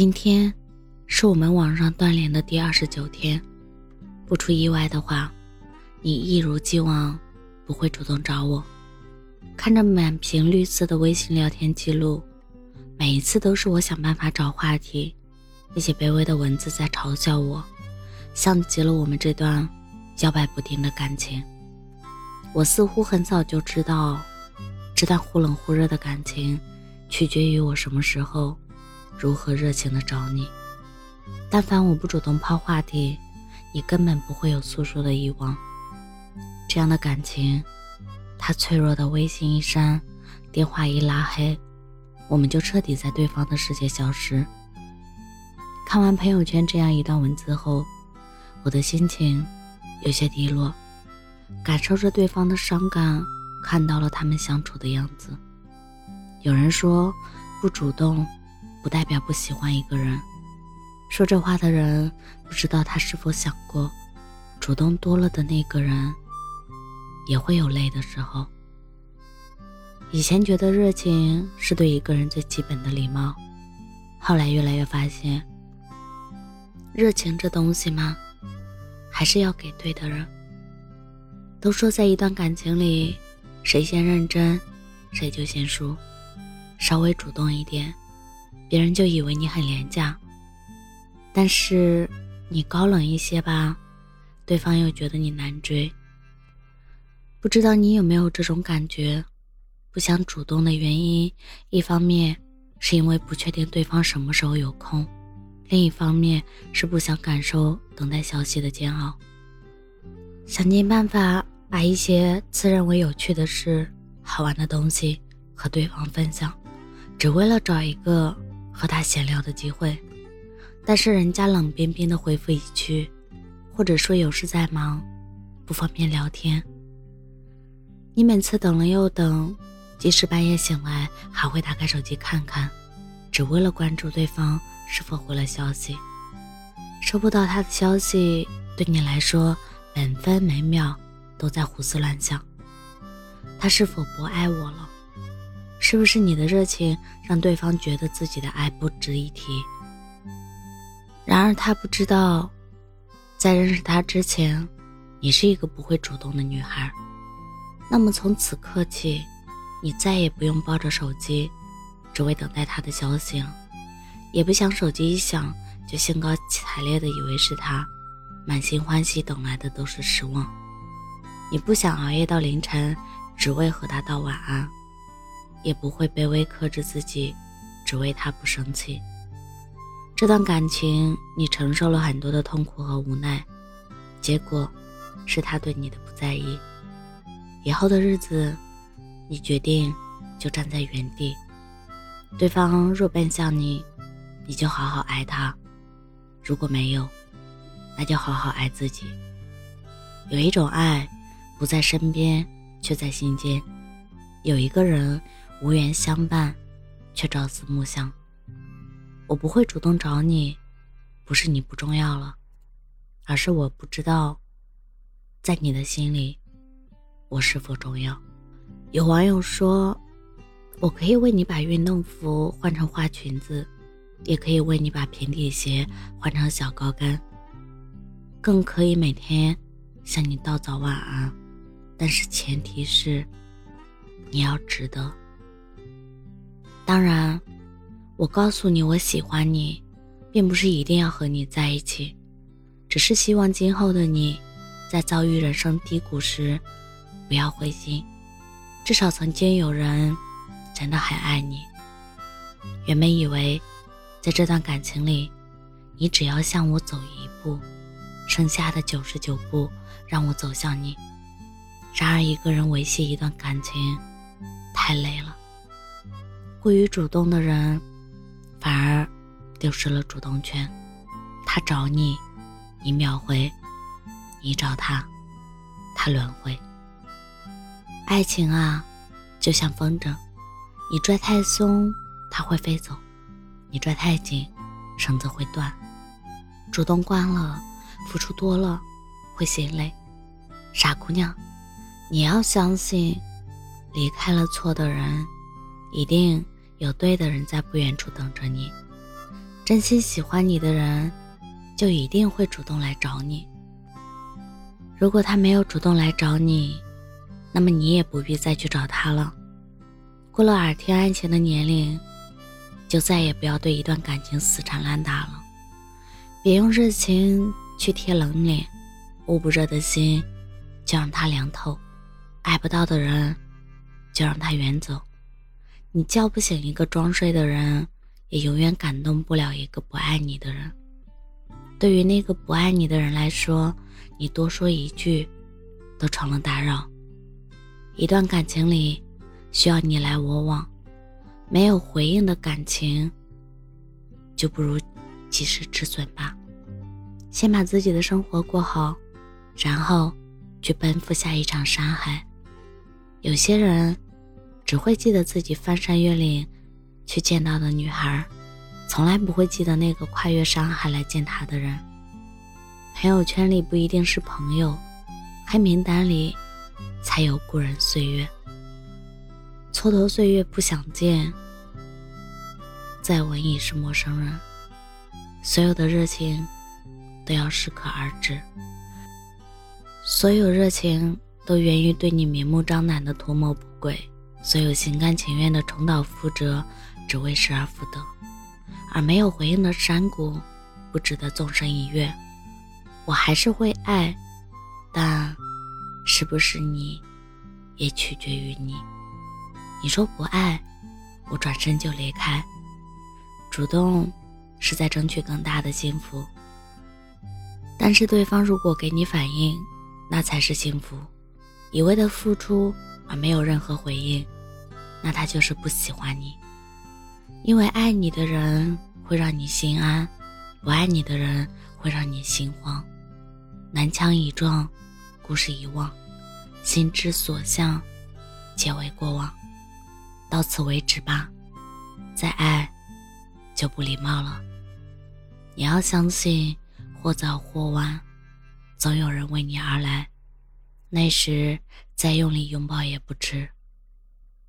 今天是我们网上断联的第二十九天，不出意外的话，你一如既往不会主动找我。看着满屏绿色的微信聊天记录，每一次都是我想办法找话题，那些卑微的文字在嘲笑我，像极了我们这段摇摆不定的感情。我似乎很早就知道，这段忽冷忽热的感情，取决于我什么时候。如何热情的找你？但凡我不主动抛话题，你根本不会有诉说的欲望。这样的感情，他脆弱的微信一删，电话一拉黑，我们就彻底在对方的世界消失。看完朋友圈这样一段文字后，我的心情有些低落，感受着对方的伤感，看到了他们相处的样子。有人说，不主动。不代表不喜欢一个人。说这话的人不知道他是否想过，主动多了的那个人也会有累的时候。以前觉得热情是对一个人最基本的礼貌，后来越来越发现，热情这东西嘛，还是要给对的人。都说在一段感情里，谁先认真，谁就先输。稍微主动一点。别人就以为你很廉价，但是你高冷一些吧，对方又觉得你难追。不知道你有没有这种感觉？不想主动的原因，一方面是因为不确定对方什么时候有空，另一方面是不想感受等待消息的煎熬，想尽办法把一些自认为有趣的事、好玩的东西和对方分享，只为了找一个。和他闲聊的机会，但是人家冷冰冰的回复一句，或者说有事在忙，不方便聊天。你每次等了又等，即使半夜醒来，还会打开手机看看，只为了关注对方是否回了消息。收不到他的消息，对你来说每分每秒都在胡思乱想，他是否不爱我了？是不是你的热情让对方觉得自己的爱不值一提？然而他不知道，在认识他之前，你是一个不会主动的女孩。那么从此刻起，你再也不用抱着手机，只为等待他的消息了，也不想手机一响就兴高采烈的以为是他，满心欢喜等来的都是失望。你不想熬夜到凌晨，只为和他道晚安。也不会卑微克制自己，只为他不生气。这段感情，你承受了很多的痛苦和无奈，结果是他对你的不在意。以后的日子，你决定就站在原地。对方若奔向你，你就好好爱他；如果没有，那就好好爱自己。有一种爱，不在身边，却在心间。有一个人。无缘相伴，却朝思暮想。我不会主动找你，不是你不重要了，而是我不知道，在你的心里，我是否重要。有网友说，我可以为你把运动服换成花裙子，也可以为你把平底鞋换成小高跟，更可以每天向你道早晚安。但是前提是，你要值得。当然，我告诉你我喜欢你，并不是一定要和你在一起，只是希望今后的你，在遭遇人生低谷时，不要灰心，至少曾经有人真的很爱你。原本以为，在这段感情里，你只要向我走一步，剩下的九十九步让我走向你。然而，一个人维系一段感情，太累了。过于主动的人，反而丢失了主动权。他找你，你秒回；你找他，他轮回。爱情啊，就像风筝，你拽太松，它会飞走；你拽太紧，绳子会断。主动惯了，付出多了，会心累。傻姑娘，你要相信，离开了错的人。一定有对的人在不远处等着你。真心喜欢你的人，就一定会主动来找你。如果他没有主动来找你，那么你也不必再去找他了。过了耳听爱情的年龄，就再也不要对一段感情死缠烂打了。别用热情去贴冷脸，捂不热的心就让它凉透。爱不到的人，就让他远走。你叫不醒一个装睡的人，也永远感动不了一个不爱你的人。对于那个不爱你的人来说，你多说一句，都成了打扰。一段感情里，需要你来我往，没有回应的感情，就不如及时止损吧。先把自己的生活过好，然后去奔赴下一场山海。有些人只会记得自己翻山越岭去见到的女孩，从来不会记得那个跨越山海来见他的人。朋友圈里不一定是朋友，黑名单里才有故人岁月。蹉跎岁月不想见，再吻已是陌生人。所有的热情都要适可而止，所有热情。都源于对你明目张胆的图谋不轨，所有心甘情愿的重蹈覆辙，只为失而复得，而没有回应的山谷，不值得纵身一跃。我还是会爱，但是不是你，也取决于你。你说不爱，我转身就离开。主动是在争取更大的幸福，但是对方如果给你反应，那才是幸福。一味的付出而没有任何回应，那他就是不喜欢你。因为爱你的人会让你心安，不爱你的人会让你心慌。南墙已撞，故事已忘，心之所向，皆为过往。到此为止吧，再爱就不礼貌了。你要相信，或早或晚，总有人为你而来。那时再用力拥抱也不迟，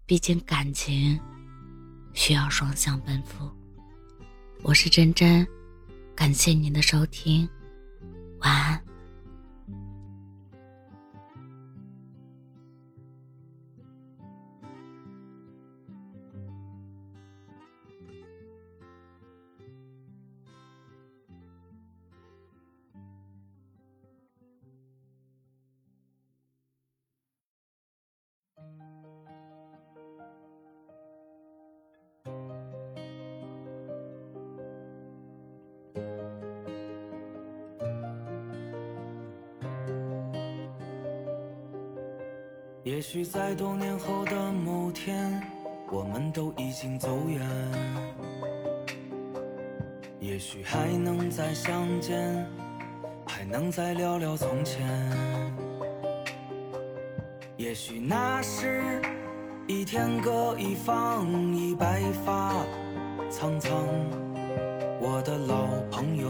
毕竟感情需要双向奔赴。我是真真，感谢您的收听，晚安。也许在多年后的某天，我们都已经走远。也许还能再相见，还能再聊聊从前。也许那时一天各一方，已白发苍苍。我的老朋友，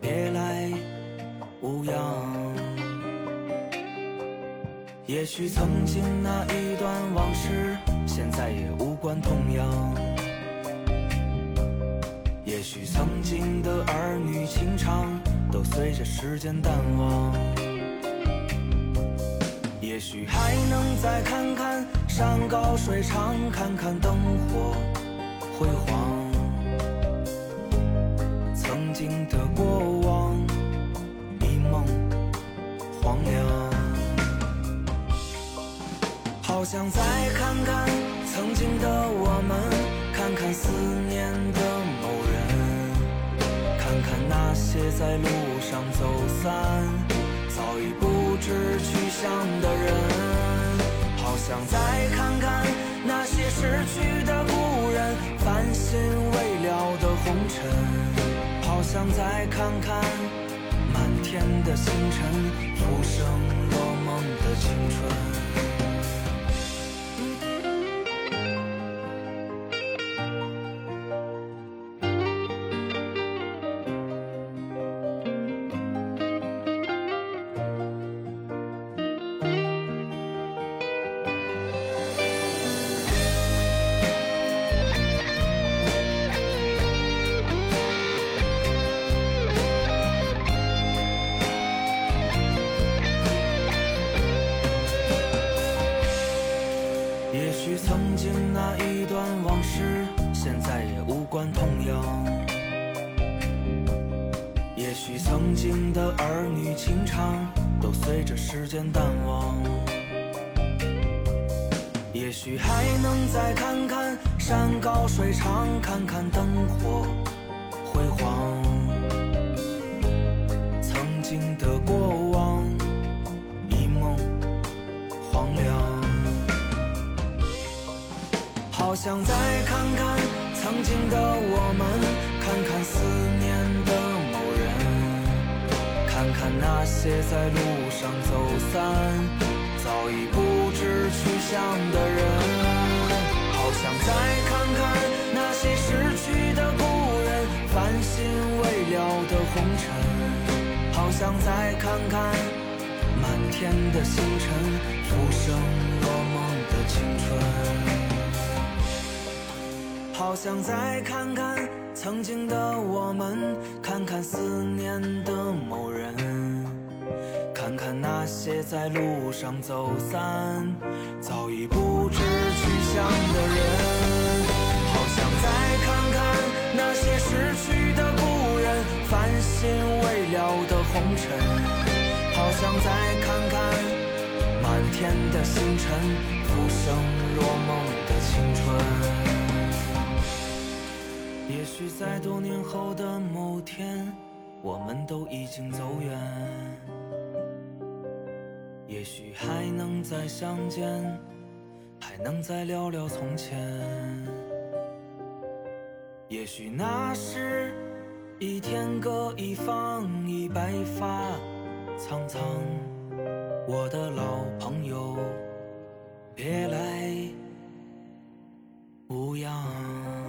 别来无恙。也许曾经那一段往事，现在也无关痛痒。也许曾经的儿女情长，都随着时间淡忘。也许还能再看看山高水长，看看灯火辉煌。曾经的过往，想再看看曾经的我们，看看思念的某人，看看那些在路上走散，早已不知去向的人。好想再看看那些逝去的故人，繁星未了的红尘。好想再看看满天的星辰，浮生若梦的间淡忘，也许还能再看看山高水长，看看灯火辉煌。曾经的过往一梦荒凉，好想再看看曾经的我们。看看思念，看那些在路上走散、早已不知去向的人，好想再看看那些逝去的故人，繁星未了的红尘，好想再看看满天的星辰，浮生若梦的青春。好想再看看曾经的我们，看看思念的某人，看看那些在路上走散、早已不知去向的人。好想再看看那些逝去的故人，繁星未了的红尘。好想再看看满天的星辰，浮生若梦的青春。也许在多年后的某天我们都已经走远也许还能再相见还能再聊聊从前。也许那时已天各一方已白发苍苍我的老朋友别来无恙。